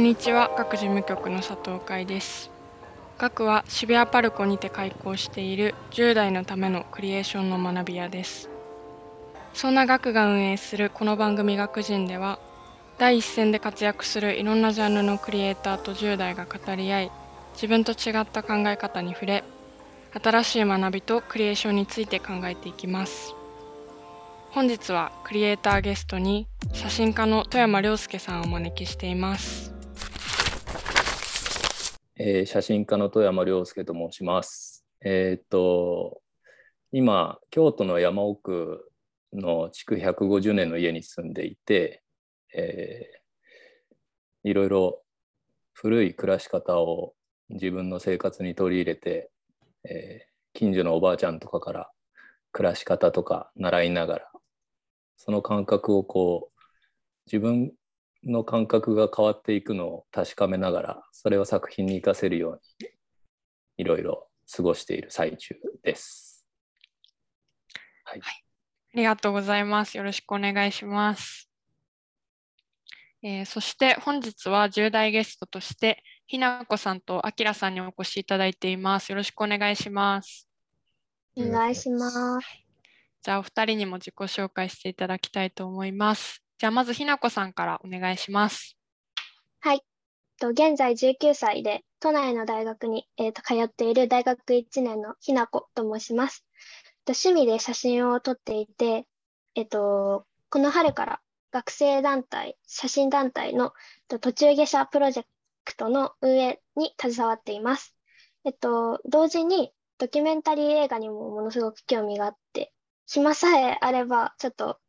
んにちは。各事務局の佐藤海です。学は渋谷パルコにて開校している10代のためのクリエーションの学び屋です。そんな学が運営するこの番組学人では第一線で活躍するいろんなジャンルのクリエイターと10代が語り合い自分と違った考え方に触れ新しい学びとクリエーションについて考えていきます。本日はクリエイターゲストに写真家の富山亮介さんをお招きしています。えー、写真家の富山亮介と申します。えー、っと今京都の山奥の築150年の家に住んでいて、えー、いろいろ古い暮らし方を自分の生活に取り入れて、えー、近所のおばあちゃんとかから暮らし方とか習いながらその感覚をこう自分の感覚が変わっていくのを確かめながらそれを作品に生かせるようにいろいろ過ごしている最中です。はい、はい、ありがとうございます。よろしくお願いします。えー、そして本日は10代ゲストとしてひなこさんとあきらさんにお越しいただいています。よろしくお願いします。お願いします。じゃあお二人にも自己紹介していただきたいと思います。じゃあまずひなこさんからお願いします。はい。現在19歳で都内の大学に、えー、と通っている大学1年のひなこと申します。趣味で写真を撮っていて、えっと、この春から学生団体、写真団体の途中下車プロジェクトの運営に携わっています。えっと、同時にドキュメンタリー映画にもものすごく興味があって、暇さえあればちょっと好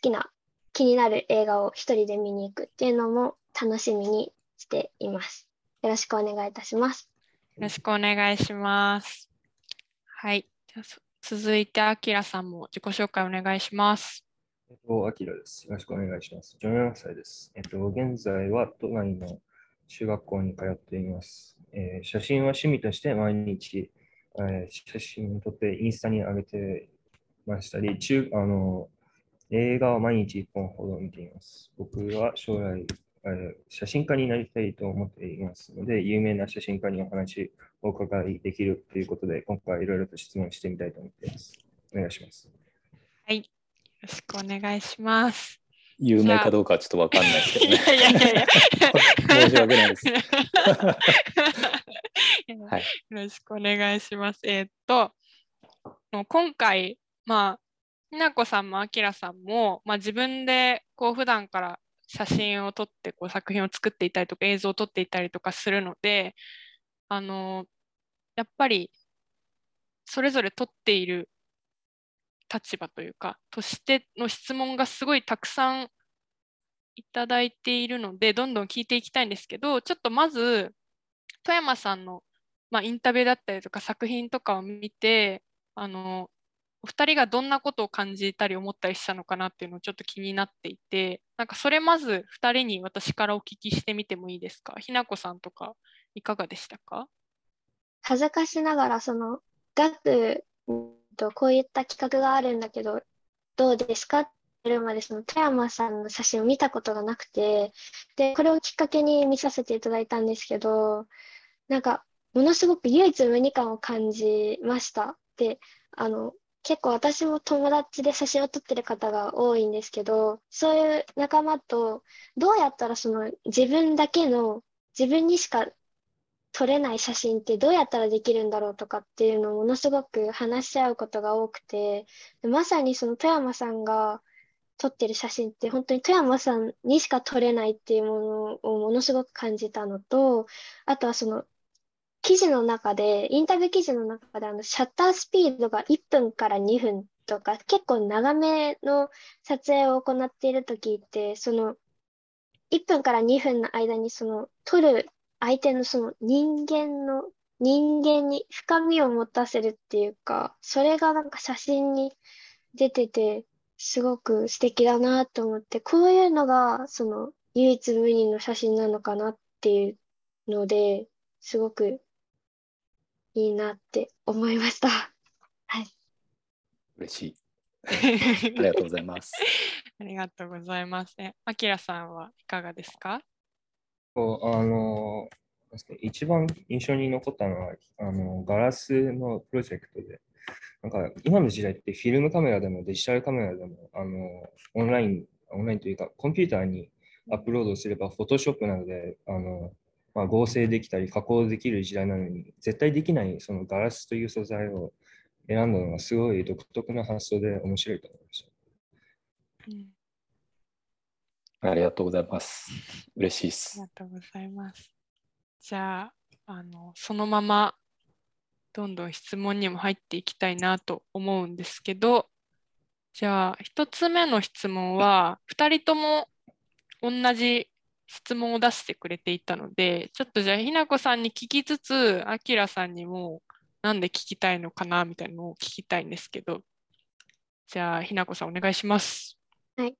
きな気になる映画を一人で見に行くっていうのも楽しみにしています。よろしくお願いいたします。よろしくお願いします。はい。続いて、あきらさんも自己紹介お願いします。えっと、あきらです。よろしくお願いします。17歳です。えっと、現在は都内の中学校に通っています。えー、写真は趣味として毎日、えー、写真を撮ってインスタに上げてましたり、中あの映画は毎日1本ほど見ています。僕は将来、写真家になりたいと思っていますので、有名な写真家にお話をお伺いできるということで、今回いろいろと質問してみたいと思っています。お願いします。はい。よろしくお願いします。有名かどうかはちょっとわかんないですけどね。いやいやいや申し訳ないです。はい、よろしくお願いします。えー、っと、今回、まあ、ひなこさんもあきらさんも、まあ、自分でこう普段から写真を撮ってこう作品を作っていたりとか映像を撮っていたりとかするのであのやっぱりそれぞれ撮っている立場というかとしての質問がすごいたくさんいただいているのでどんどん聞いていきたいんですけどちょっとまず富山さんの、まあ、インタビューだったりとか作品とかを見てあのお二人がどんなことを感じたり思ったりしたのかなっていうのをちょっと気になっていてなんかそれまず2人に私からお聞きしてみてもいいですか？ひなこさんとかいかがでしたか？恥ずかしながらその学とこういった企画があるんだけどどうですかって言るまでその富山さんの写真を見たことがなくてでこれをきっかけに見させていただいたんですけどなんかものすごく唯一無二感を感じました。であの結構私も友達で写真を撮ってる方が多いんですけど、そういう仲間とどうやったらその自分だけの自分にしか撮れない写真ってどうやったらできるんだろうとかっていうのをものすごく話し合うことが多くて、まさにその富山さんが撮ってる写真って本当に富山さんにしか撮れないっていうものをものすごく感じたのと、あとはその記事の中で、インタビュー記事の中で、あの、シャッタースピードが1分から2分とか、結構長めの撮影を行っているときって、その、1分から2分の間に、その、撮る相手のその人間の、人間に深みを持たせるっていうか、それがなんか写真に出てて、すごく素敵だなと思って、こういうのが、その、唯一無二の写真なのかなっていうので、すごくいいなって思いました。はい。嬉しい。ありがとうございます。ありがとうございます。あきらさんはいかがですか？こう、あの、一番印象に残ったのは、あの、ガラスのプロジェクトで、なんか今の時代ってフィルムカメラでもデジタルカメラでも、あの、オンライン、オンラインというか、コンピューターにアップロードすれば、フォトショップなどで、あの、まあ、合成できたり加工できる時代なのに、絶対できないそのガラスという素材を選んだのがすごい独特な発想で面白いと思いました。うん、ありがとうございます。嬉しいです。ありがとうございます。じゃあ、あのそのままどんどん質問にも入っていきたいなと思うんですけど、じゃあ、1つ目の質問は、2人とも同じ質問を出してくれていたので、ちょっとじゃあ、ひなこさんに聞きつつ、あきらさんにもなんで聞きたいのかなみたいなのを聞きたいんですけど、じゃあ、ひなこさんお願いします。はい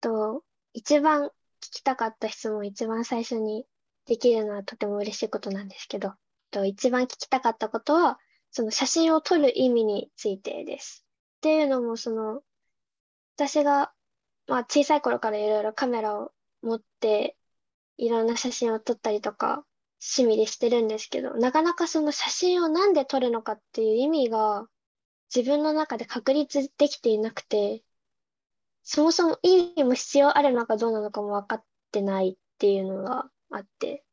と、一番聞きたかった質問、一番最初にできるのはとても嬉しいことなんですけど、と一番聞きたかったことは、その写真を撮る意味についてです。っていうのも、その、私が、まあ、小さい頃からいろいろカメラを持って、いろんな写真を撮ったりとか、趣味でしてるんですけど、なかなかその写真をなんで撮るのかっていう意味が、自分の中で確立できていなくて、そもそも意味も必要あるのかどうなのかも分かってないっていうのがあって、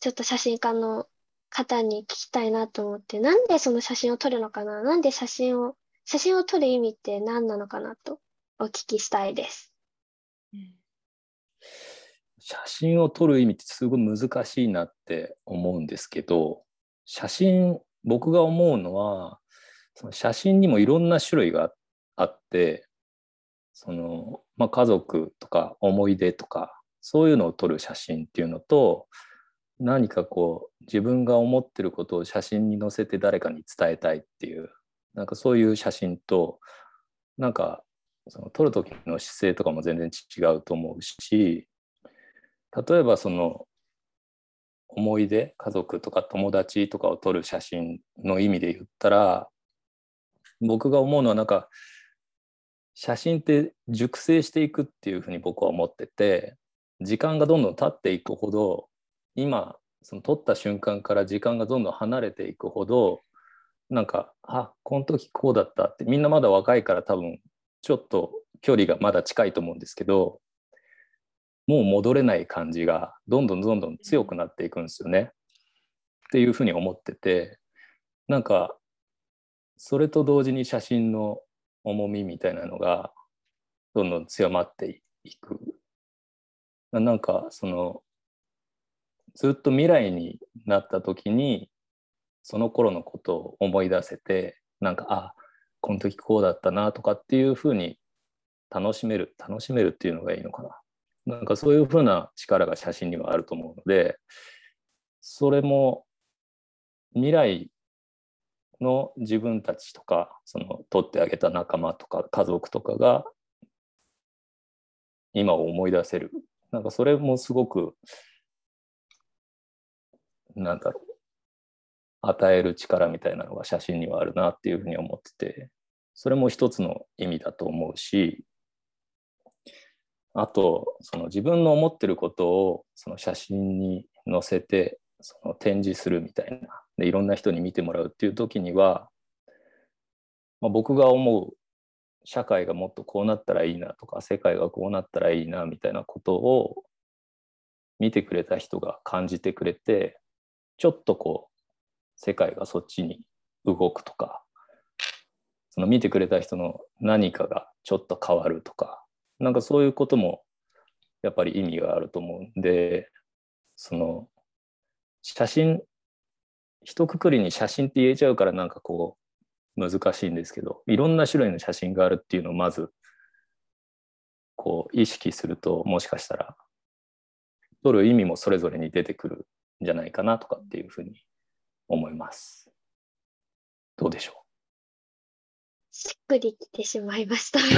ちょっと写真家の方に聞きたいなと思って、なんでその写真を撮るのかななんで写真を、写真を撮る意味って何なのかなとお聞きしたいです。写真を撮る意味ってすごい難しいなって思うんですけど写真僕が思うのはその写真にもいろんな種類があってその、まあ、家族とか思い出とかそういうのを撮る写真っていうのと何かこう自分が思ってることを写真に載せて誰かに伝えたいっていうなんかそういう写真となんかその撮る時の姿勢とかも全然違うと思うし例えばその思い出家族とか友達とかを撮る写真の意味で言ったら僕が思うのはなんか写真って熟成していくっていうふうに僕は思ってて時間がどんどん経っていくほど今その撮った瞬間から時間がどんどん離れていくほどなんかあこの時こうだったってみんなまだ若いから多分ちょっと距離がまだ近いと思うんですけどもう戻れない感じがどんどんどんどん強くなっていくんですよね。っていうふうに思っててなんかそれと同時に写真の重みみたいなのがどんどん強まっていく。なんかそのずっと未来になった時にその頃のことを思い出せてなんかあこの時こうだったなとかっていうふうに楽しめる楽しめるっていうのがいいのかな。なんかそういうふうな力が写真にはあると思うのでそれも未来の自分たちとかその撮ってあげた仲間とか家族とかが今を思い出せる。なんかそれもすごくなんだろう与える力みたいなのが写真にはあるなっていうふうに思っててそれも一つの意味だと思うしあとその自分の思ってることをその写真に載せてその展示するみたいなでいろんな人に見てもらうっていう時には、まあ、僕が思う社会がもっとこうなったらいいなとか世界がこうなったらいいなみたいなことを見てくれた人が感じてくれてちょっとこう世界がそっちに動くとかその見てくれた人の何かがちょっと変わるとかなんかそういうこともやっぱり意味があると思うんでその写真一括りに写真って言えちゃうからなんかこう難しいんですけどいろんな種類の写真があるっていうのをまずこう意識するともしかしたら撮る意味もそれぞれに出てくるんじゃないかなとかっていうふうに思います。どうでしょう？しっくりきてしまいました。う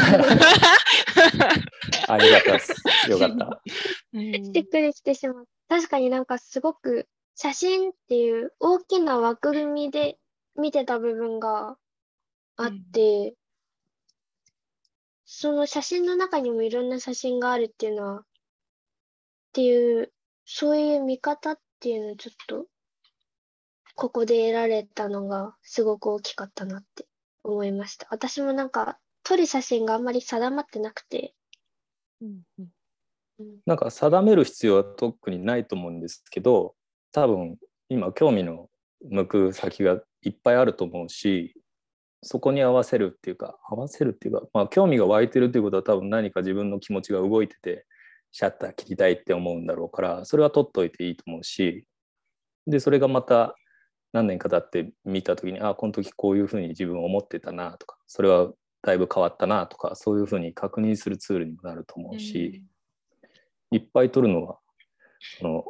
ありがたです。よかった。うんしっくりきてしまう。確かになんかすごく写真っていう大きな枠組みで見てた部分があって、その写真の中にもいろんな写真があるっていうのは、っていうそういう見方っていうのをちょっと、ここで得られたのがすごく大きかったなって思いました。私もなんか、撮る写真があんまり定まってなくて、うんうん。うん。なんか定める必要は特にないと思うんですけど多分今興味の向く先がいっぱいあると思うしそこに合わせるっていうか合わせるっていうか、まあ、興味が湧いてるっていうことは多分何か自分の気持ちが動いててシャッター切りたいって思うんだろうからそれは取っといていいと思うしでそれがまた何年か経って見た時にあこの時こういうふうに自分思ってたなとかそれはだいぶ変わったなとかそういうふうに確認するツールにもなると思うし。いっぱい取るのはその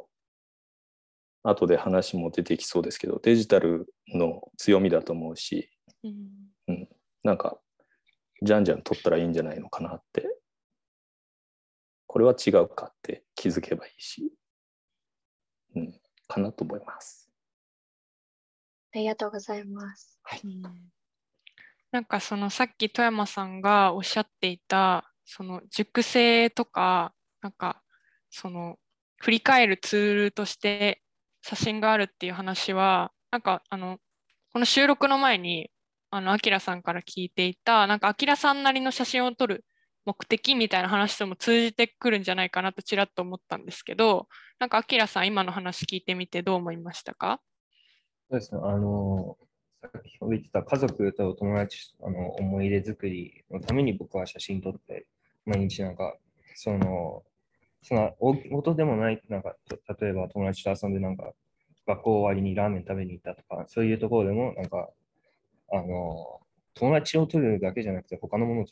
後で話も出てきそうですけどデジタルの強みだと思うしうんなんかじゃんじゃん取ったらいいんじゃないのかなってこれは違うかって気づけばいいし、うん、かなと思います。ありがとうございます。うん。なんかそのさっき富山さんがおっしゃっていたその熟成とかなんかその振り返るツールとして写真があるっていう話はなんかあのこの収録の前にあのアキラさんから聞いていたなんかアキラさんなりの写真を撮る目的みたいな話とも通じてくるんじゃないかなとちらっと思ったんですけどなんかアキラさん今の話聞いてみてどう思いましたか？そうですね、あの、先ほど言ってた家族と友達あの思い出作りのために僕は写真撮って、毎日なんか、その、その大事でもない、なんか、例えば友達と遊んでなんか、学校終わりにラーメン食べに行ったとか、そういうところでも、なんか、あの、友達を撮るだけじゃなくて、他のもの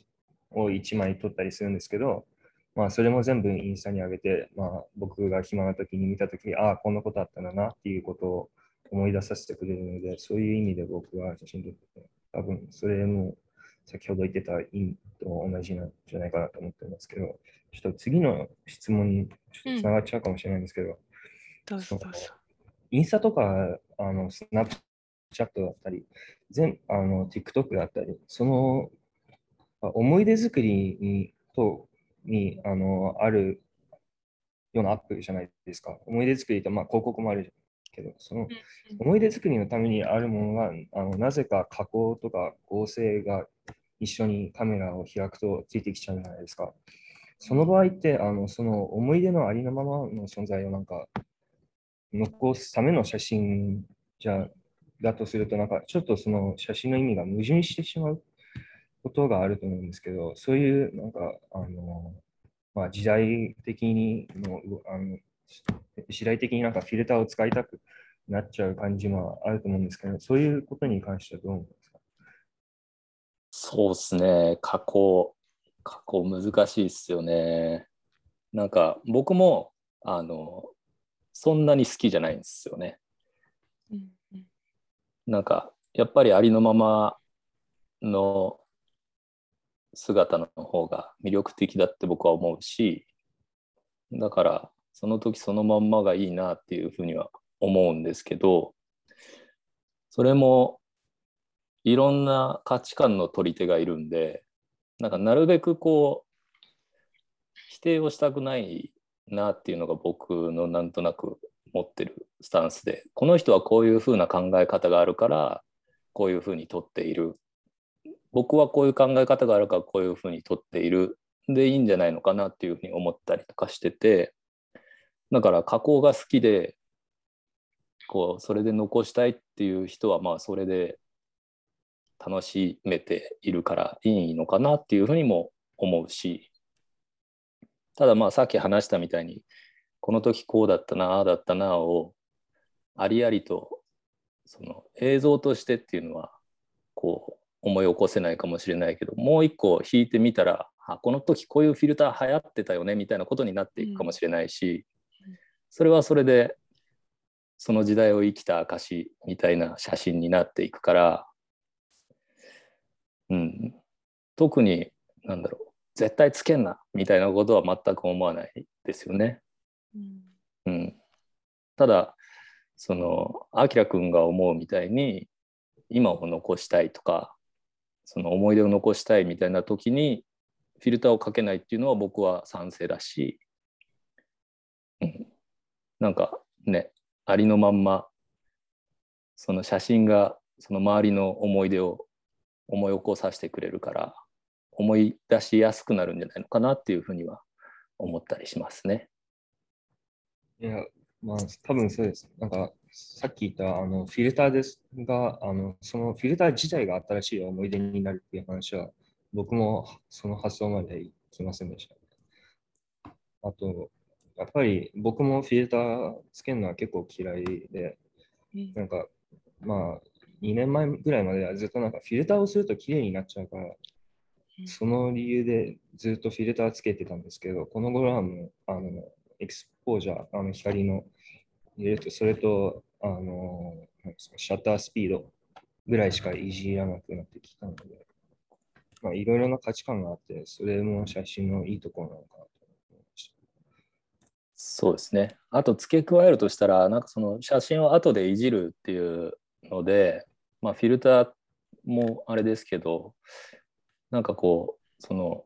を一枚撮ったりするんですけど、まあ、それも全部インスタに上げて、まあ、僕が暇な時に見た時に、ああ、こんなことあったんだなっていうことを思い出させてくれるので、そういう意味で僕は写真撮ってて、多分それも先ほど言ってた意味と同じなんじゃないかなと思ってますけど、ちょっと次の質問につながっちゃうかもしれないんですけど、どうぞどうぞ。インスタとか、あの、スナップチャットだったり、全あの TikTok だったり、そのあ思い出作りにとにあのあるようなアップじゃないですか。思い出作りと、まあ、広告もあるけど、その思い出作りのためにあるものが、あのなぜか加工とか合成が一緒にカメラを開くとついてきちゃうじゃないですか。その場合って、あのその思い出のありのままの存在をなんか残すための写真じゃだとすると、なんかちょっとその写真の意味が矛盾してしまうことがあると思うんですけど、そういうなんか、あの、まあ、時代的にのあの、時代的になんかフィルターを使いたくなっちゃう感じもあると思うんですけど、そういうことに関してはどう思いますか？そうですね、加工、加工難しいですよね。なんか僕もあのそんなに好きじゃないんですよね。うんうんなんかやっぱりありのままの姿の方が魅力的だって僕は思うしだからその時そのまんまがいいなっていうふうには思うんですけどそれもいろんな価値観の取り手がいるんでなんかなるべくこう否定をしたくないなっていうのが僕のなんとなく持ってるスタンスでこの人はこういうふうな考え方があるからこういうふうに取っている。僕はこういう考え方があるからこういうふうに取っているでいいんじゃないのかなっていうふうに思ったりとかしててだから加工が好きでこうそれで残したいっていう人はまあそれで楽しめているからいいのかなっていうふうにも思うし。ただまあさっき話したみたいにこの時こうだったなああだったなをありありとその映像としてっていうのはこう思い起こせないかもしれないけどもう一個引いてみたらあこの時こういうフィルター流行ってたよねみたいなことになっていくかもしれないし、それはそれでその時代を生きた証みたいな写真になっていくから、うん、特になんだろう絶対つけんなみたいなことは全く思わないですよね。うん。うん、ただそのあきらくんが思うみたいに今を残したいとかその思い出を残したいみたいな時にフィルターをかけないっていうのは僕は賛成だし、うん、なんかねありのまんまその写真がその周りの思い出を思い起こさせてくれるから思い出しやすくなるんじゃないのかなっていうふうには思ったりしますね。いや、まあ、多分そうです。なんか、さっき言ったあのフィルターですが、あのそのフィルター自体が新しい思い出になるっていう話は、僕もその発想までいきませんでした。あと、やっぱり僕もフィルターつけるのは結構嫌いで、なんか、まあ、2年前ぐらいまではずっとなんかフィルターをすると綺麗になっちゃうから、その理由でずっとフィルターつけてたんですけど、この頃はもう、あの、エクスポージャー、あの光の入れると、それと、あの、シャッタースピードぐらいしかいじらなくなってきたので、まあ、いろいろな価値観があって、それも写真のいいところなのかな。そうですね。あと付け加えるとしたら、なんかその写真を後でいじるっていうので、まあ、フィルターもあれですけど、なんかこう、その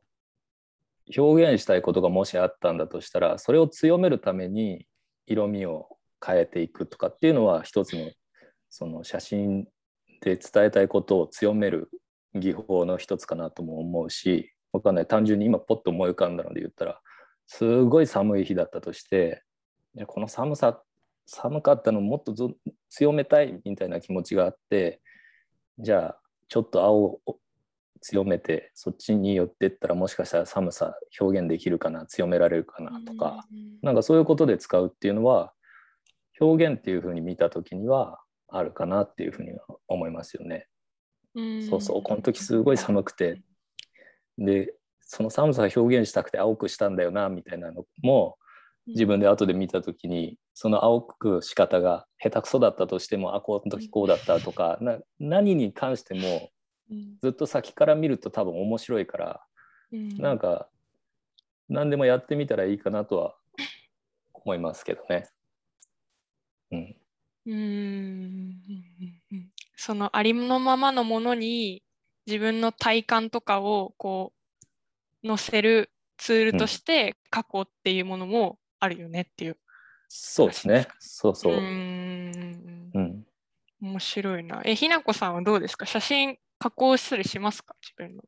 表現したいことがもしあったんだとしたら、それを強めるために色味を変えていくとかっていうのは一つのその写真で伝えたいことを強める技法の一つかなとも思うし、わかんない。単純に今ポッと思い浮かんだので言ったら、すごい寒い日だったとして、この寒さ、寒かったのもっとぞ強めたいみたいな気持ちがあって、じゃあちょっと青を強めてそっちに寄ってったらもしかしたら寒さ表現できるかな強められるかなとか、なんかそういうことで使うっていうのは表現っていうふうに見た時にはあるかなっていうふうには思いますよね。そうそうこの時すごい寒くてでその寒さを表現したくて青くしたんだよなみたいなのも自分で後で見た時にその青く仕方が下手くそだったとしてもあこの時こうだったとかな何に関してもずっと先から見ると多分面白いから、なんか何でもやってみたらいいかなとは思いますけどね。うん、うん。そのありのままのものに自分の体感とかをこう載せるツールとして過去っていうものもあるよねっていう。そうですね。そうそう。うんうん、面白いな。え、ひなこさんはどうですか？写真加工したりしますか？自分の。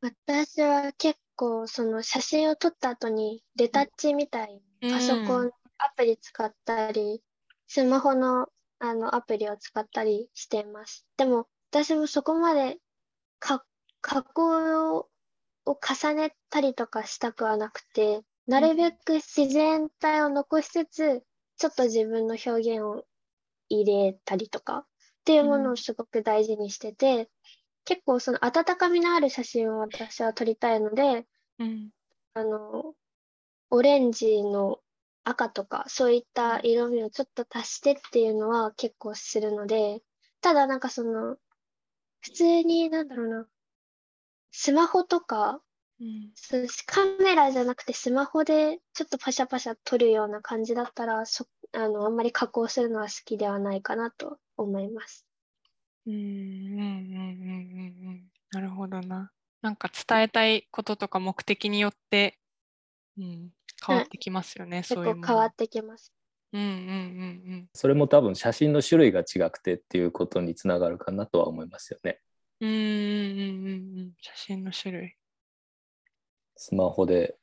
私は結構その写真を撮った後にレタッチみたいにパソコンアプリ使ったり、スマホのあのアプリを使ったりしています。でも私もそこまでか加工を重ねたりとかしたくはなくて、なるべく自然体を残しつつ、ちょっと自分の表現を入れたりとかっていうものをすごく大事にしてて、結構その温かみのある写真を私は撮りたいので、うん、あの、オレンジの赤とかそういった色味をちょっと足してっていうのは結構するので、ただなんかその、普通になんだろうな、スマホとか、うん、カメラじゃなくてスマホでちょっとパシャパシャ撮るような感じだったら、そあの、あんまり加工するのは好きではないかなと思います。うんうんうんうんうんなるほどな。なんか伝えたいこととか目的によって、うん、変わってきますよね、結そういうもの構変わってきます。うんうんうんそれも多分写真の種類が違くてっていうことにつながるかなとは思いますよね。うん。うんうんうんうんうん。写真の種類。スマホで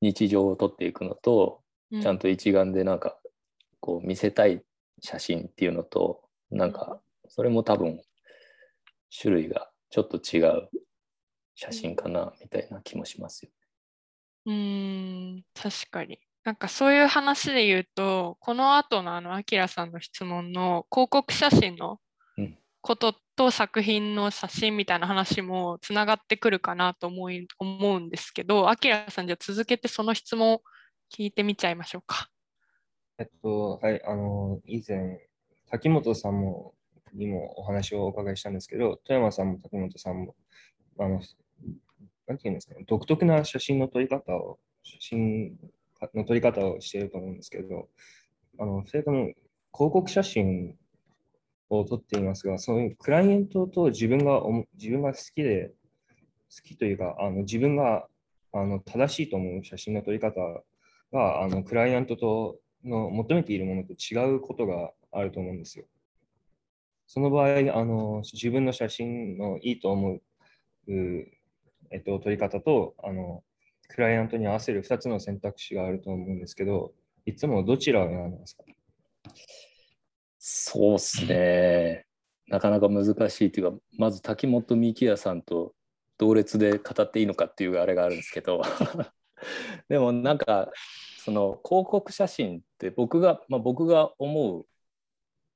日常を撮っていくのと、うちゃんと一眼でなんかこう見せたい写真っていうのとなんかそれも多分種類がちょっと違う写真かなみたいな気もしますよ。うーん、確かに。なんかそういう話で言うと、この後のあの、アキラさんの質問の広告写真のうんことと作品の写真みたいな話もつながってくるかなと思い思うんですけど、アキラさんじゃ続けてその質問聞いてみちゃいましょうか。えっと、はい、あの、以前、滝本さんも、にもお話をお伺いしたんですけど、富山さんも滝本さんも、あの、なんていうんですか、独特な写真の撮り方を、写真の撮り方をしていると思うんですけど、あの、それとも広告写真を撮っていますが、そういうクライアントと自分が、自分が好きで、好きというか、あの自分があの正しいと思う写真の撮り方が、あのクライアントとの求めているものと違うことがあると思うんですよ。その場合、あの自分の写真のいいと思う、うえっと、撮り方とあのクライアントに合わせる2つの選択肢があると思うんですけど、いつもどちらを選んでますか？そうっすね。なかなか難しいというか、まず滝本幹也さんと同列で語っていいのかっていうあれがあるんですけど でもなんかその広告写真って僕が、まあ、僕が思う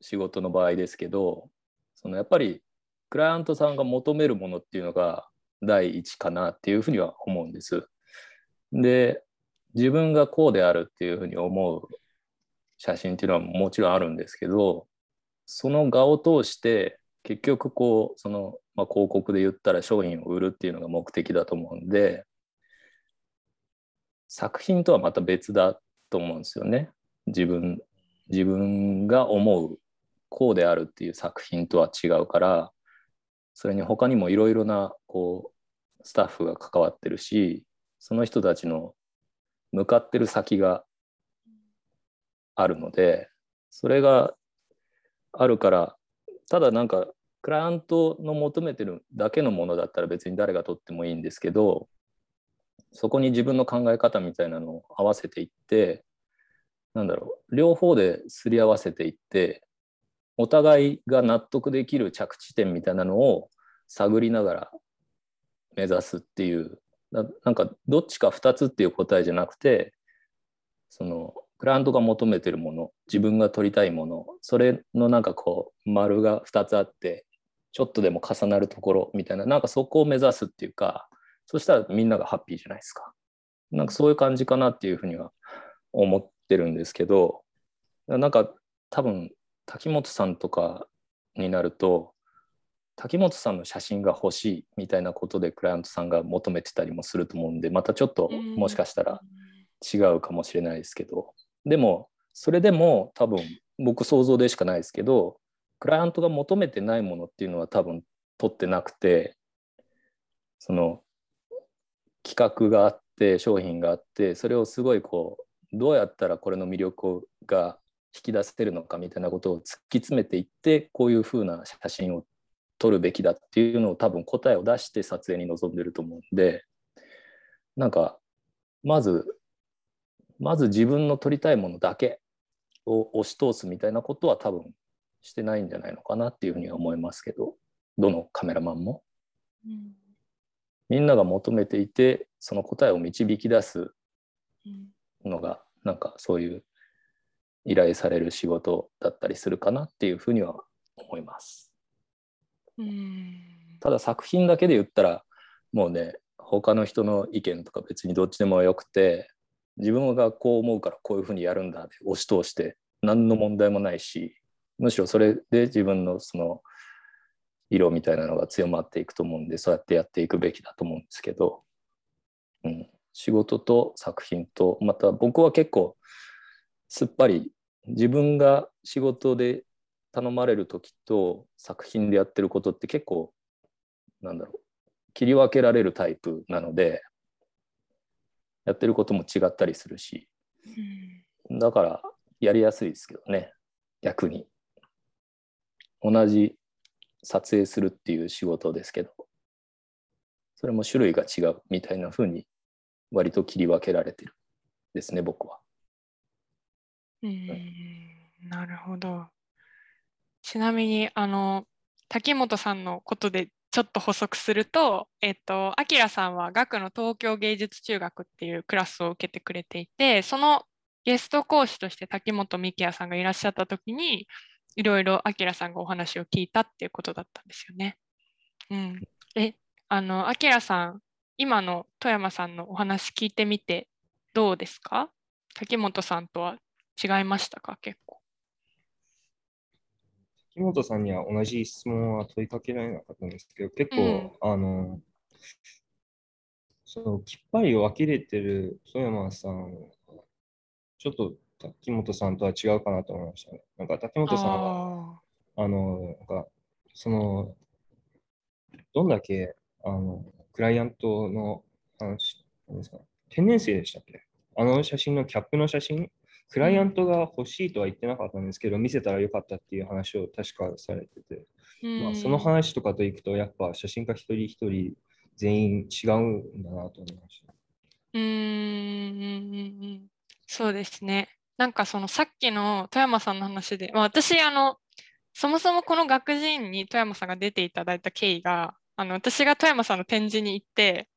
仕事の場合ですけどそのやっぱりクライアントさんが求めるものっていうのが第一かなっていうふうには思うんです。で自分がこうであるっていうふうに思う写真っていうのはもちろんあるんですけどその画を通して結局こうその、まあ、広告で言ったら商品を売るっていうのが目的だと思うんで作品とはまた別だと思うんですよね。自分自分が思うこうであるっていう作品とは違うからそれに他にもいろいろなこうスタッフが関わってるしその人たちの向かってる先があるのでそれがあるからただなんかクライアントの求めてるだけのものだったら別に誰が取ってもいいんですけどそこに自分の考え方みたいなのを合わせていってなんだろう両方ですり合わせていってお互いが納得できる着地点みたいなのを探りながら目指すっていうなんかどっちか2つっていう答えじゃなくてそのクライアントが求めてるもの自分が取りたいものそれのなんかこう丸が2つあってちょっとでも重なるところみたいななんかそこを目指すっていうかそしたらみんながハッピーじゃないですか。なんかそういう感じかなっていうふうには思ってるんですけどなんか多分滝本さんとかになると滝本さんの写真が欲しいみたいなことでクライアントさんが求めてたりもすると思うんでまたちょっともしかしたら違うかもしれないですけど。でもそれでも多分僕想像でしかないですけどクライアントが求めてないものっていうのは多分取ってなくてその企画があって商品があってそれをすごいこうどうやったらこれの魅力が引き出せるのかみたいなことを突き詰めていってこういうふうな写真を撮るべきだっていうのを多分答えを出して撮影に臨んでると思うんでなんかまずまず自分の撮りたいものだけを押し通すみたいなことは多分してないんじゃないのかなっていうふうには思いますけどどのカメラマンも、うん、みんなが求めていてその答えを導き出すのが、うん、なんかそういう依頼される仕事だったりするかなっていうふうには思います。うん、ただ作品だけで言ったらもうね他の人の意見とか別にどっちでもよくて自分がこう思うからこういうふうにやるんだって押し通して何の問題もないしむしろそれで自分のその色みたいなのが強まっていくと思うんでそうやってやっていくべきだと思うんですけど、うん、仕事と作品とまた僕は結構すっぱり自分が仕事で頼まれる時と作品でやってることって結構なんだろう切り分けられるタイプなのでやってることも違ったりするし、だからやりやすいですけどね逆に同じ撮影するっていう仕事ですけどそれも種類が違うみたいな風に割と切り分けられてるですね僕は。うん、なるほど。ちなみにあの滝本さんのことでちょっと補足すると、えっと、アキラさんは学の東京芸術中学っていうクラスを受けてくれていて、そのゲスト講師として滝本幹也さんがいらっしゃった時に、いろいろアキラさんがお話を聞いたっていうことだったんですよね。うん。え、あの、アキラさん、今の富山さんのお話聞いてみてどうですか？滝本さんとは違いましたか？結構。木本さんには同じ質問は問いかけられなかったんですけど、結構、うん、あの、そのきっぱり分けれてる富山さん、ちょっと滝本さんとは違うかなと思いましたね。なんか滝本さんは、あの、なんか、その、どんだけ、あの、クライアントの話、なんですか、天然性でしたっけ？あの写真のキャップの写真クライアントが欲しいとは言ってなかったんですけど、見せたらよかったっていう話を確かされてて、まあ、その話とかといくと、やっぱ写真家一人一人全員違うんだなと思いました。うん、そうですね。なんかそのさっきの富山さんの話で、まあ、私あのそもそもこの学人に富山さんが出ていただいた経緯があの私が富山さんの展示に行って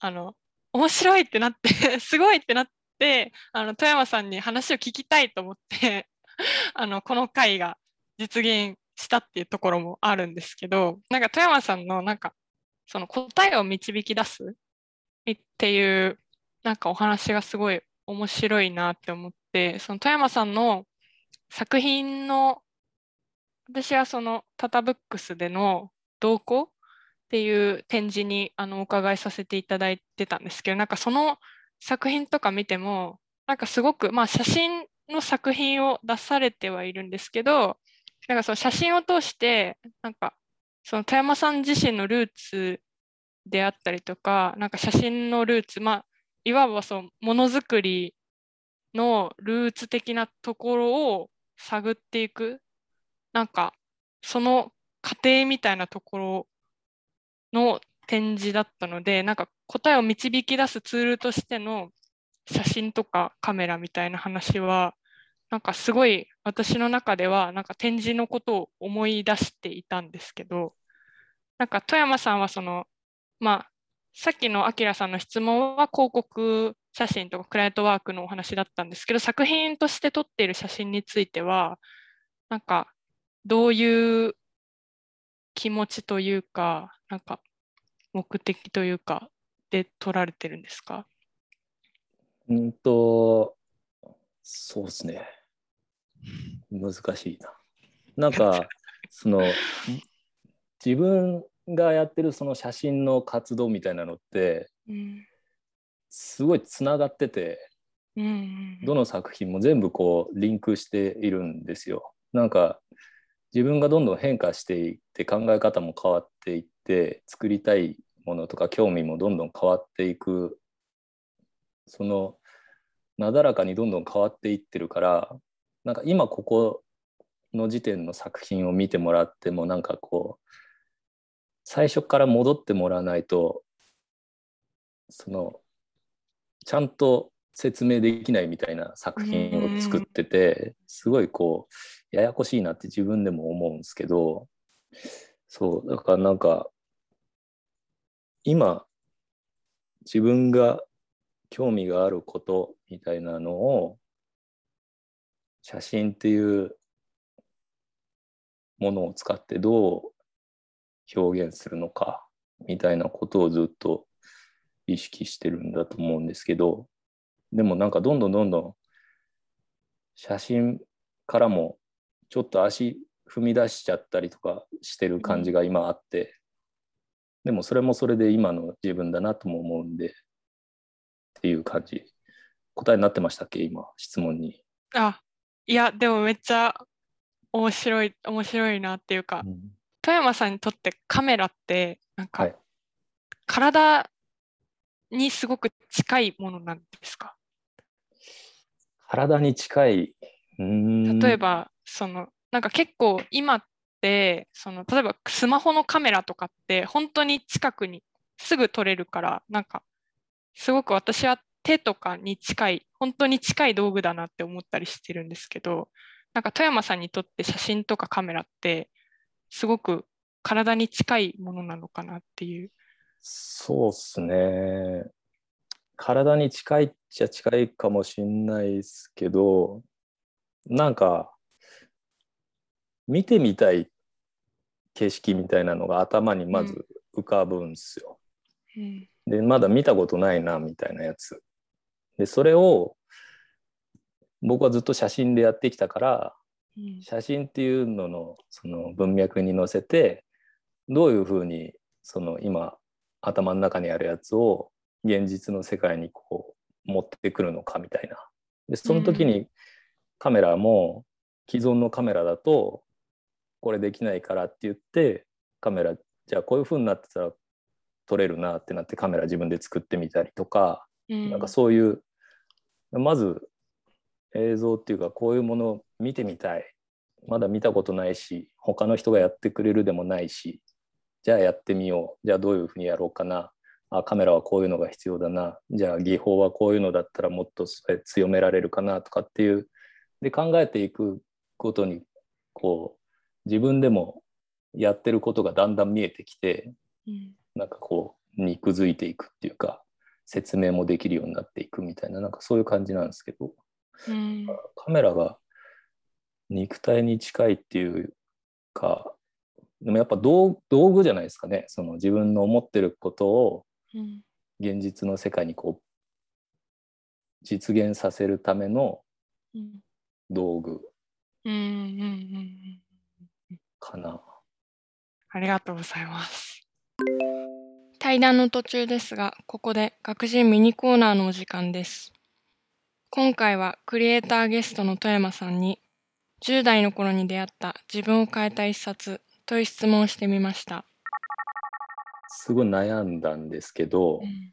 あの面白いってなって すごいってなってあの富山さんに話を聞きたいと思って あのこの会が実現したっていうところもあるんですけどなんか富山さんのなんかその答えを導き出すっていうなんかお話がすごい面白いなって思ってその富山さんの作品の私はそのタタブックスでの動向っていう展示にあのお伺いさせていただいてたんですけどなんかその作品とか見てもなんかすごくまあ写真の作品を出されてはいるんですけどなんかその写真を通してなんかその富山さん自身のルーツであったりとかなんか写真のルーツまあいわばそのものづくりのルーツ的なところを探っていくなんかその過程みたいなところの展示だったのでなんか答えを導き出すツールとしての写真とかカメラみたいな話はなんかすごい私の中ではなんか展示のことを思い出していたんですけどなんか富山さんはそのまあさっきのあきらさんの質問は広告写真とかクライアントワークのお話だったんですけど作品として撮っている写真についてはなんかどういう気持ちというかなんか目的というかで撮られてるんですか？うんとそうですね難しいな。なんか その自分がやってるその写真の活動みたいなのって、うん、すごいつながってて、うん、どの作品も全部こうリンクしているんですよ。なんか自分がどんどん変化していって考え方も変わっていって作りたいものとか興味もどんどん変わっていく。そのなだらかにどんどん変わっていってるからなんか今ここの時点の作品を見てもらってもなんかこう最初から戻ってもらわないとそのちゃんと説明できないみたいな作品を作っててすごいこうややこしいなって自分でも思うんですけどそうだからなんか今自分が興味があることみたいなのを写真っていうものを使ってどう表現するのかみたいなことをずっと意識してるんだと思うんですけどでもなんかどんどんどんどん写真からもちょっと足踏み出しちゃったりとかしてる感じが今あって、でもそれもそれで今の自分だなとも思うんでっていう感じ。答えになってましたっけ？今質問に。あいやでもめっちゃ面白い面白いなっていうか、うん、富山さんにとってカメラってなんか、はい、体にすごく近いものなんですか？体に近い。例えばそのなんか結構今ってその例えばスマホのカメラとかって本当に近くにすぐ撮れるからなんかすごく私は手とかに近い本当に近い道具だなって思ったりしてるんですけどなんか富山さんにとって写真とかカメラってすごく体に近いものなのかなっていう。そうっすね。体に近いっちゃ近いかもしんないですけど、なんか、見てみたい景色みたいなのが頭にまず浮かぶんですよ。うん、で、まだ見たことないな、みたいなやつ。で、それを僕はずっと写真でやってきたから、写真っていうののその文脈に乗せてどういうふうにその今頭の中にあるやつを現実の世界にこう持ってくるのかみたいな。でその時にカメラも既存のカメラだとこれできないからって言ってカメラじゃあこういうふうになってたら撮れるなってなってカメラ自分で作ってみたりとか、うん、なんかそういうまず映像っていうかこういうものを見てみたい。まだ見たことないし他の人がやってくれるでもないしじゃあやってみよう。じゃあどういうふうにやろうかな。あカメラはこういうのが必要だな。じゃあ技法はこういうのだったらもっと強められるかなとかっていうで考えていくことにこう自分でもやってることがだんだん見えてきて、うん、なんかこう肉づいていくっていうか説明もできるようになっていくみたいななんかそういう感じなんですけど、うん、カメラが肉体に近いっていうかでもやっぱ道具じゃないですかね。その自分の思ってることを現実の世界にこう実現させるための道具かな。ありがとうございます。対談の途中ですが、ここで学人ミニコーナーのお時間です。今回はクリエイターゲストの富山さんに10代の頃に出会った自分を変えた一冊という質問をしてみました。すごい悩んだんですけど、うん、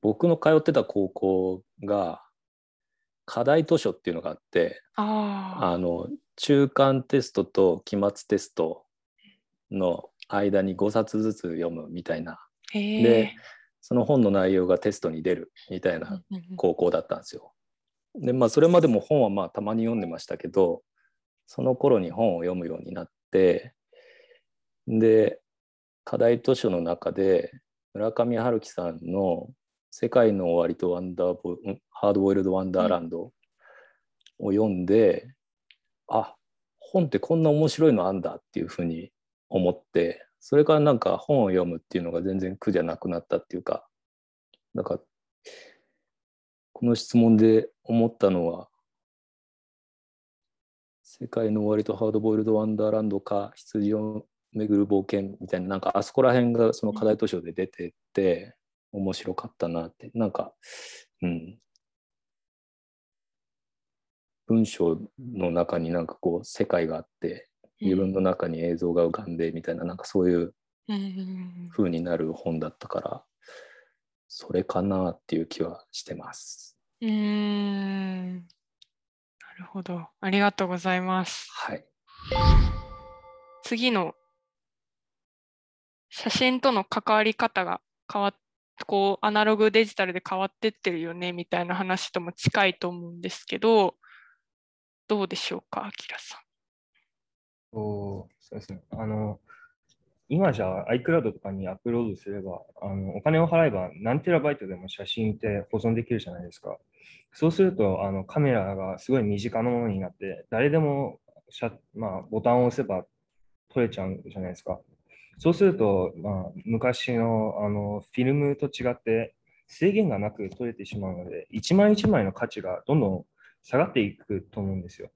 僕の通ってた高校が課題図書っていうのがあってあの中間テストと期末テストの間に5冊ずつ読むみたいな。でその本の内容がテストに出るみたいな高校だったんですよ。でまあそれまでも本はまあたまに読んでましたけどその頃に本を読むようになってで課題図書の中で村上春樹さんの「世界の終わりとワンダーボハードボイルド・ワンダーランド」を読んで、うん、あ本ってこんな面白いのあんだっていうふうに思ってそれからなんか本を読むっていうのが全然苦じゃなくなったっていうかなんかこの質問で思ったのは世界の終わりとハードボイルド・ワンダーランドか羊を巡る冒険みたいななんかあそこら辺がその課題図書で出てって面白かったなってなんかうん。文章の中になんかこう世界があって自分の中に映像が浮かんでみたいな、なんかそういう風になる本だったからそれかなっていう気はしてます。うん。なるほど。ありがとうございます。はい。次の写真との関わり方が変わっこうアナログデジタルで変わってってるよねみたいな話とも近いと思うんですけどどうでしょうかあきらさん。そうですねあの今じゃ iCloud とかにアップロードすればあのお金を払えば何テラバイトでも写真って保存できるじゃないですか。そうするとあのカメラがすごい身近なものになって誰でもまあ、ボタンを押せば撮れちゃうじゃないですか。そうすると、まあ、昔のあのフィルムと違って制限がなく撮れてしまうので、一枚一枚の価値がどんどん下がっていくと思うんですよ。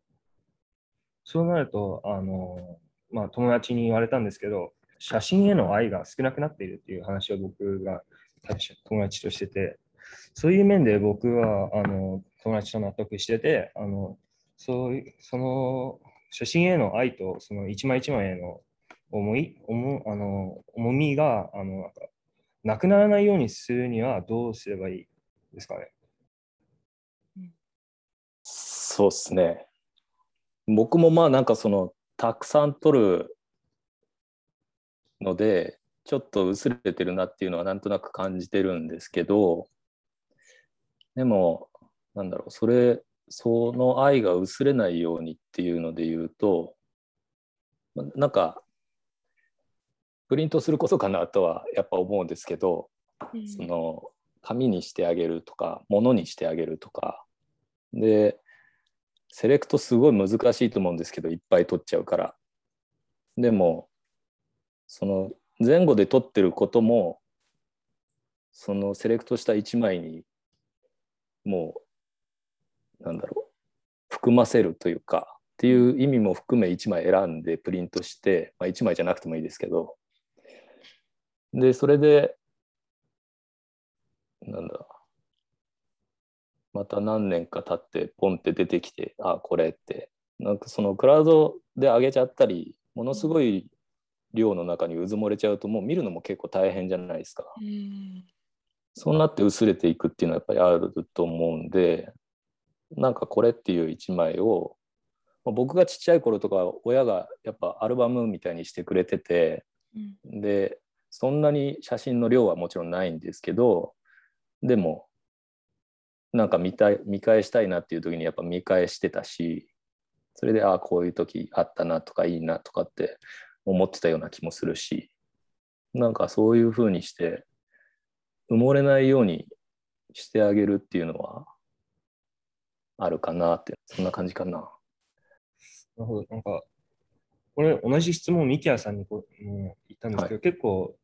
そうなると、あのまあ、友達に言われたんですけど、写真への愛が少なくなっているっていう話を僕が友達としてて、そういう面で僕はあの友達と納得してて、あのそうその写真への愛とその一枚一枚への重い重あの重みがあのなんかなくならないようにするにはどうすればいいですかね。そうですね。僕もまあなんかそのたくさん撮るのでちょっと薄れてるなっていうのはなんとなく感じてるんですけどでもなんだろうそれその愛が薄れないようにっていうので言うとなんかプリントすることかなとはやっぱ思うんですけど、うん、その紙にしてあげるとか物にしてあげるとかでセレクトすごい難しいと思うんですけどいっぱい取っちゃうから。でもその前後で取ってることもそのセレクトした1枚にもうなんだろう含ませるというかっていう意味も含め1枚選んでプリントして、まあ、1枚じゃなくてもいいですけど。で、それで、なんだろう、また何年か経ってポンって出てきて、あ、これって、なんかそのクラウドで上げちゃったり、ものすごい量の中にうずもれちゃうと、もう見るのも結構大変じゃないですか。そうなって薄れていくっていうのはやっぱりあると思うんで、なんかこれっていう一枚をまあ僕がちっちゃい頃とか親がやっぱアルバムみたいにしてくれててうん。でそんなに写真の量はもちろんないんですけどでもなんか見たい見返したいなっていう時にやっぱ見返してたしそれでああこういう時あったなとかいいなとかって思ってたような気もするしなんかそういうふうにして埋もれないようにしてあげるっていうのはあるかなってそんな感じかな。なるほど。なんか、これ同じ質問をミキヤさんにこうも言ったんですけど、結構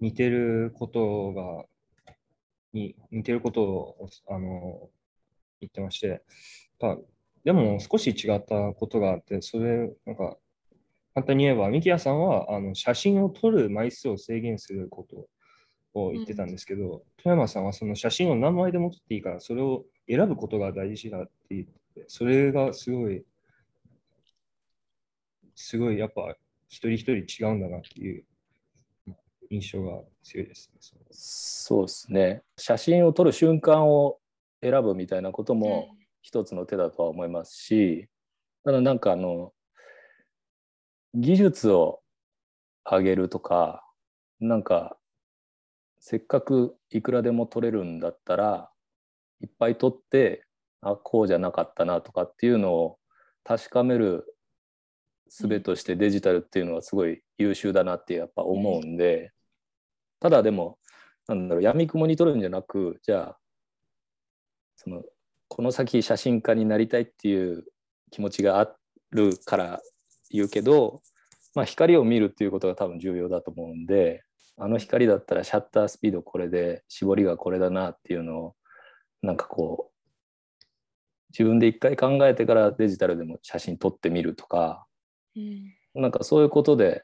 似てることが、に似てることをあの言ってまして、たでも少し違ったことがあって、それ、なんか、簡単に言えば、ミキヤさんはあの写真を撮る枚数を制限することを言ってたんですけど、富山さんはその写真を何枚でも撮っていいから、それを選ぶことが大事だって言ってて、それがすごい、すごいやっぱ一人一人違うんだなっていう印象が強いですね。そうですね写真を撮る瞬間を選ぶみたいなことも一つの手だとは思いますし、ただなんかあの技術を上げるとかなんかせっかくいくらでも撮れるんだったらいっぱい撮ってあこうじゃなかったなとかっていうのを確かめる術としてデジタルっていうのはすごい優秀だなってやっぱ思うんで、ただでもなんだろう闇雲に撮るんじゃなくじゃあそのこの先写真家になりたいっていう気持ちがあるから言うけど、まあ、光を見るっていうことが多分重要だと思うんであの光だったらシャッタースピードこれで絞りがこれだなっていうのをなんかこう自分で一回考えてからデジタルでも写真撮ってみるとかうん。なんかそういうことで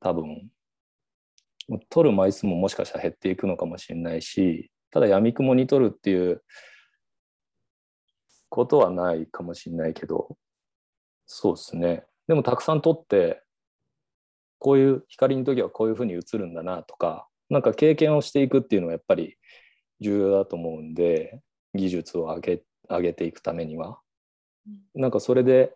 多分撮る枚数ももしかしたら減っていくのかもしれないしただ闇雲に撮るっていうことはないかもしれないけどそうですね。でもたくさん撮ってこういう光の時はこういうふうに映るんだなとかなんか経験をしていくっていうのはやっぱり重要だと思うんで技術を上げ上げていくためには。なんかそれで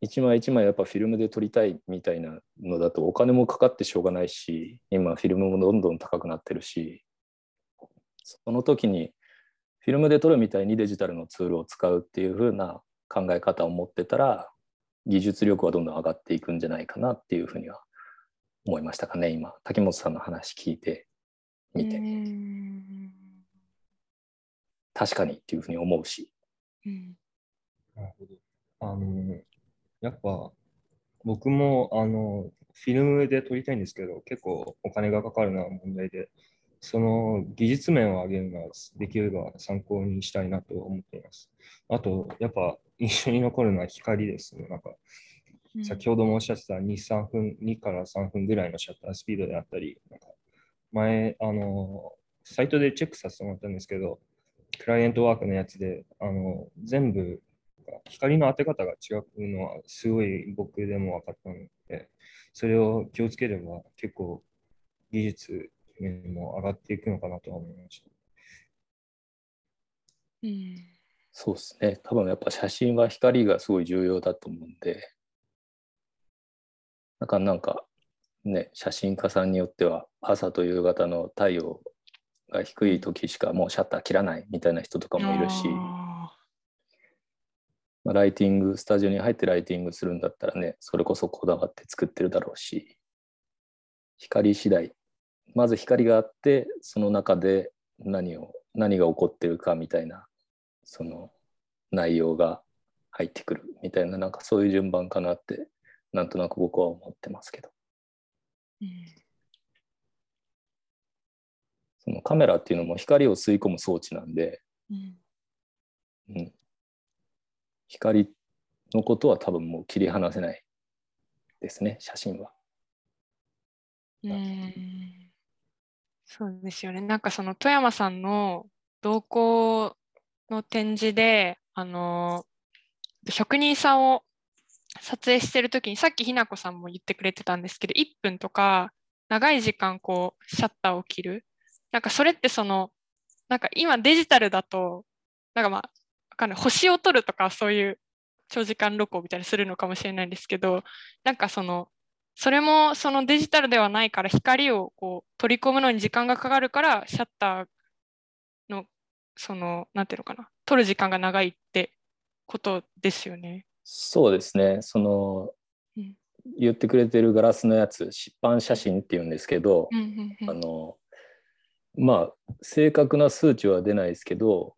一枚一枚やっぱフィルムで撮りたいみたいなのだとお金もかかってしょうがないし今フィルムもどんどん高くなってるしその時にフィルムで撮るみたいにデジタルのツールを使うっていう風な考え方を持ってたら技術力はどんどん上がっていくんじゃないかなっていうふうには思いましたかね今。竹本さんの話聞いてみて、うん確かにっていうふうに思うし。うん。なるほど。あの、やっぱ僕もあのフィルムで撮りたいんですけど、結構お金がかかるのは問題で、その技術面を上げるのはできれば参考にしたいなと思っています。あと、やっぱ印象に残るのは光ですね。なんかうん先ほどもおっしゃってた2、3分、2から3分ぐらいのシャッタースピードであったり、なんか前、あの、サイトでチェックさせてもらったんですけど、クライアントワークのやつで、あの、全部、光の当て方が違うのは、すごい僕でも分かったので、それを気をつければ、結構技術面も上がっていくのかなとは思いました。うんそうですね多分やっぱ写真は光がすごい重要だと思うんでだからなんかね写真家さんによっては朝と夕方の太陽が低い時しかもうシャッター切らないみたいな人とかもいるし。あまあライティングスタジオに入ってライティングするんだったらねそれこそこだわって作ってるだろうし光次第。まず光があってその中で何を何が起こってるかみたいなその内容が入ってくるみたいななんかそういう順番かなってなんとなく僕は思ってますけど。ーうん。そのカメラっていうのも光を吸い込む装置なんで、うん。うん、光のことは多分もう切り離せないですね写真は。うんそうですよね。なんかその富山さんの同行の展示で、あの職人さんを撮影してるときに、さっきひなこさんも言ってくれてたんですけど、1分とか長い時間こうシャッターを切る。なんかそれってその、なんか今デジタルだと、なんかまあ、わかんない。星を撮るとかそういう長時間録音みたいにするのかもしれないんですけど、なんかその、それもそのデジタルではないから光をこう取り込むのに時間がかかるからシャッターのそのなんていうのかな撮る時間が長いってことですよね。そうですね。その、うん言ってくれてるガラスのやつ、湿版写真っていうんですけど、うんうんうんあの、まあ、正確な数値は出ないですけど、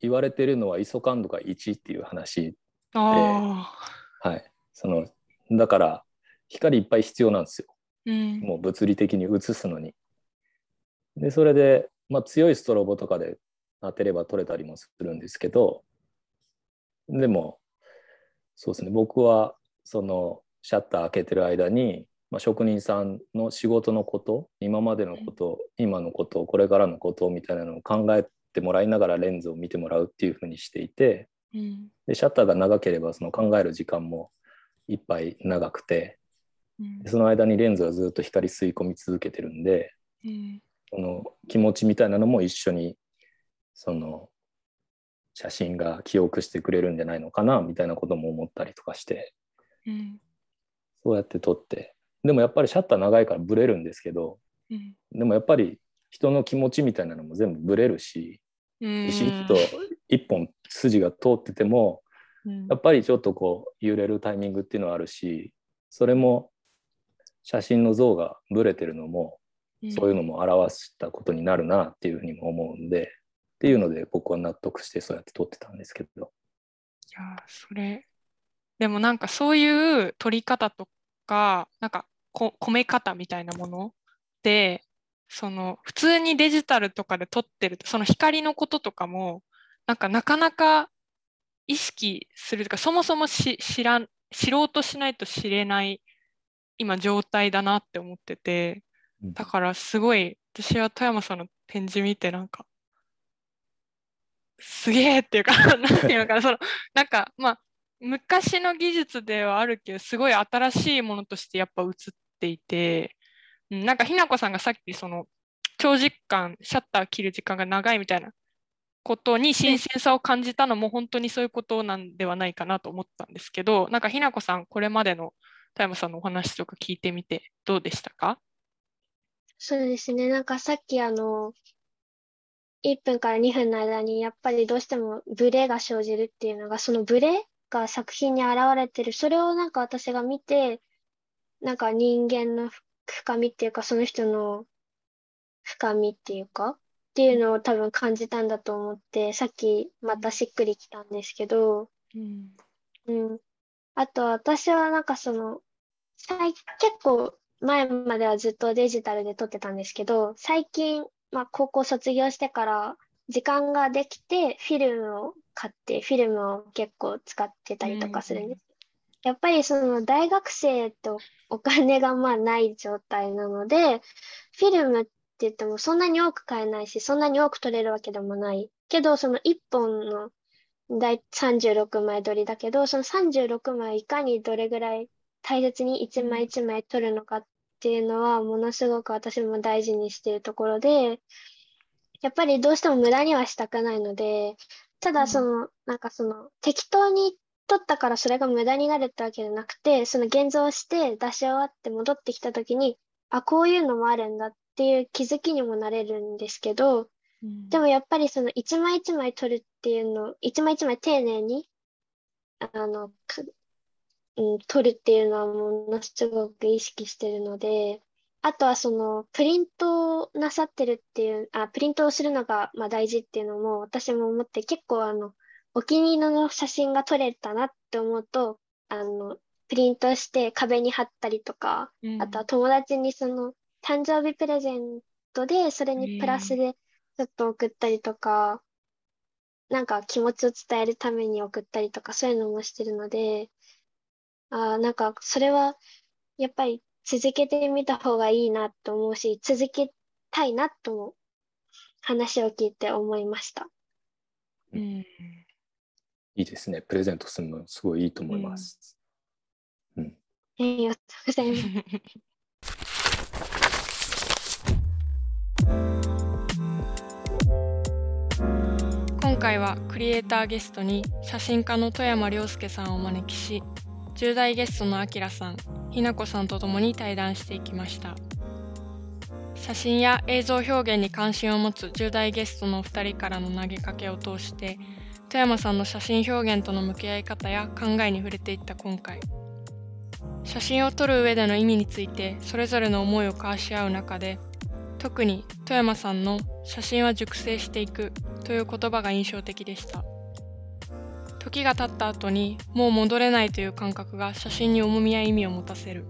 言われてるのは ISO 感度が1っていう話。ああ、はい。その、だから、光いっぱい必要なんですよ。うんもう物理的に映すのに。で、それで、まあ、強いストロボとかで当てれば撮れたりもするんですけど、でも、そうですね、僕は、その、シャッター開けてる間に、まあ、職人さんの仕事のこと、今までのこと、今のこと、これからのことみたいなのを考えてもらいながらレンズを見てもらうっていうふうにしていて、うん。でシャッターが長ければその考える時間もいっぱい長くて、うん。でその間にレンズはずっと光吸い込み続けてるんで、うんその気持ちみたいなのも一緒にその写真が記憶してくれるんじゃないのかなみたいなことも思ったりとかしてうんそうやって撮って。でもやっぱりシャッター長いからブレるんですけどうんでもやっぱり人の気持ちみたいなのも全部ブレるしうんビシッと一本筋が通っててもうん。やっぱりちょっとこう揺れるタイミングっていうのはあるしそれも写真の像がブレてるのもそういうのも表したことになるなっていうふうにも思うんでっていうので僕は納得してそうやって撮ってたんですけど。いやーそれ。でもなんかそういう撮り方とかなんかこ込め方みたいなものでその普通にデジタルとかで撮ってるとその光のこととかもなんかなかなか意識するとかそもそもし知らん知ろうとしないと知れない今状態だなって思っててだからすごい私は富山さんの展示見てなんかすげえっていうか なんていうのかなそのなんかまあ昔の技術ではあるけどすごい新しいものとしてやっぱ映っていて、うん、なんかひなこさんがさっきその長時間シャッター切る時間が長いみたいなことに新鮮さを感じたのも本当にそういうことなんではないかなと思ったんですけどなんかひなこさんこれまでの田山さんのお話とか聞いてみてどうでしたか？そうですね。なんかさっきあの、1分から2分の間にやっぱりどうしてもブレが生じるっていうのが、そのブレが作品に現れてる。それをなんか私が見て、なんか人間のふ深みっていうか、その人の深みっていうか、っていうのを多分感じたんだと思って、さっきまたしっくりきたんですけど、うんうん。あと私はなんかその、最結構前まではずっとデジタルで撮ってたんですけど、最近、まあ高校卒業してから時間ができてフィルムを買って、フィルムを結構使ってたりとかするんです。やっぱりその大学生とお金がまあない状態なので、フィルムって言ってもそんなに多く買えないし、そんなに多く撮れるわけでもない。けど、その1本の大36枚撮りだけど、その36枚いかにどれぐらい大切に一枚一枚撮るのかっていうのは、ものすごく私も大事にしているところで、やっぱりどうしても無駄にはしたくないので、ただその、なんかその、適当に撮ったからそれが無駄になるってわけじゃなくて、その現像して出し終わって戻ってきたときに、あ、こういうのもあるんだっていう気づきにもなれるんですけど、でもやっぱりその一枚一枚取るっていうの、一枚一枚丁寧に、あの、かうん、取るっていうのはものすごく意識してるので、あとはそのプリントをなさってるっていう、あ、プリントをするのがまあ大事っていうのも私も思って結構あの、お気に入りの写真が撮れたなって思うと、あの、プリントして壁に貼ったりとか、あとは友達にその誕生日プレゼントでそれにプラスでちょっと送ったりとか、なんか気持ちを伝えるために送ったりとかそういうのもしてるので、ああ、なんかそれはやっぱり続けてみた方がいいなと思うし、続けたいなとも話を聞いて思いました。うんいいですね。プレゼントするのすごいいいと思います。えー、ありがとうございます。今回はクリエイターゲストに写真家の富山亮介さんをお招きし10代ゲストのあきらさんひなこさんと共に対談していきました写真や映像表現に関心を持つ10代ゲストのお二人からの投げかけを通して富山さんの写真表現との向き合い方や考えに触れていった今回。写真を撮る上での意味についてそれぞれの思いを交わし合う中で特に富山さんの「写真は熟成していく」という言葉が印象的でした。時が経った後にもう戻れないという感覚が写真に重みや意味を持たせる。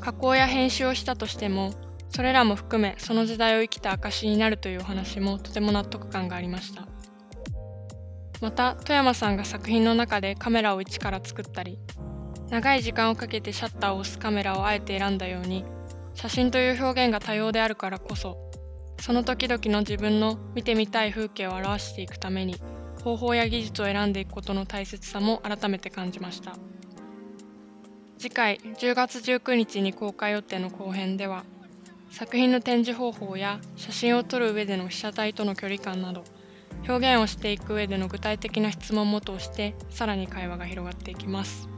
加工や編集をしたとしてもそれらも含めその時代を生きた証になるというお話もとても納得感がありました。また富山さんが作品の中でカメラを一から作ったり長い時間をかけてシャッターを押すカメラをあえて選んだように写真という表現が多様であるからこそその時々の自分の見てみたい風景を表していくために方法や技術を選んでいくことの大切さも改めて感じました。次回10月19日に公開予定の後編では作品の展示方法や写真を撮る上での被写体との距離感など表現をしていく上での具体的な質問も通してさらに会話が広がっていきます。